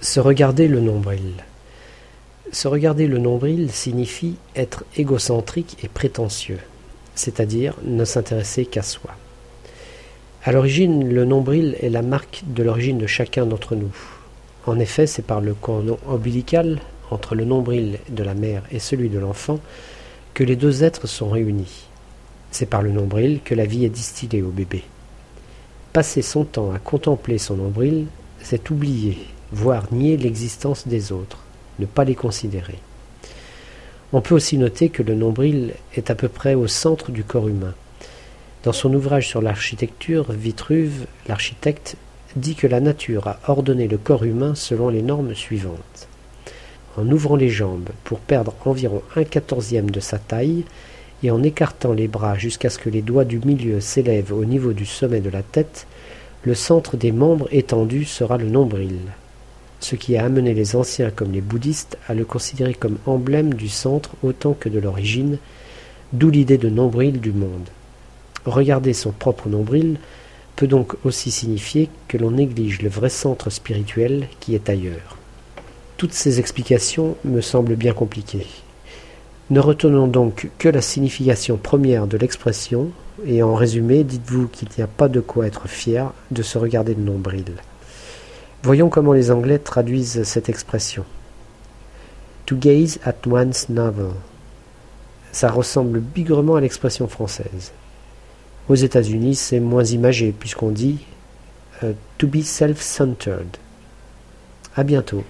Se regarder le nombril. Se regarder le nombril signifie être égocentrique et prétentieux, c'est-à-dire ne s'intéresser qu'à soi. À l'origine, le nombril est la marque de l'origine de chacun d'entre nous. En effet, c'est par le cordon ombilical entre le nombril de la mère et celui de l'enfant que les deux êtres sont réunis. C'est par le nombril que la vie est distillée au bébé. Passer son temps à contempler son nombril, c'est oublier, voire nier l'existence des autres, ne pas les considérer. On peut aussi noter que le nombril est à peu près au centre du corps humain. Dans son ouvrage sur l'architecture, Vitruve, l'architecte, dit que la nature a ordonné le corps humain selon les normes suivantes. En ouvrant les jambes pour perdre environ un quatorzième de sa taille, et en écartant les bras jusqu'à ce que les doigts du milieu s'élèvent au niveau du sommet de la tête, le centre des membres étendus sera le nombril, ce qui a amené les anciens comme les bouddhistes à le considérer comme emblème du centre autant que de l'origine, d'où l'idée de nombril du monde. Regarder son propre nombril peut donc aussi signifier que l'on néglige le vrai centre spirituel qui est ailleurs. Toutes ces explications me semblent bien compliquées. Ne retenons donc que la signification première de l'expression, et en résumé, dites-vous qu'il n'y a pas de quoi être fier de se regarder le nombril. Voyons comment les Anglais traduisent cette expression. To gaze at one's navel. Ça ressemble bigrement à l'expression française. Aux États-Unis, c'est moins imagé puisqu'on dit euh, to be self-centered. À bientôt.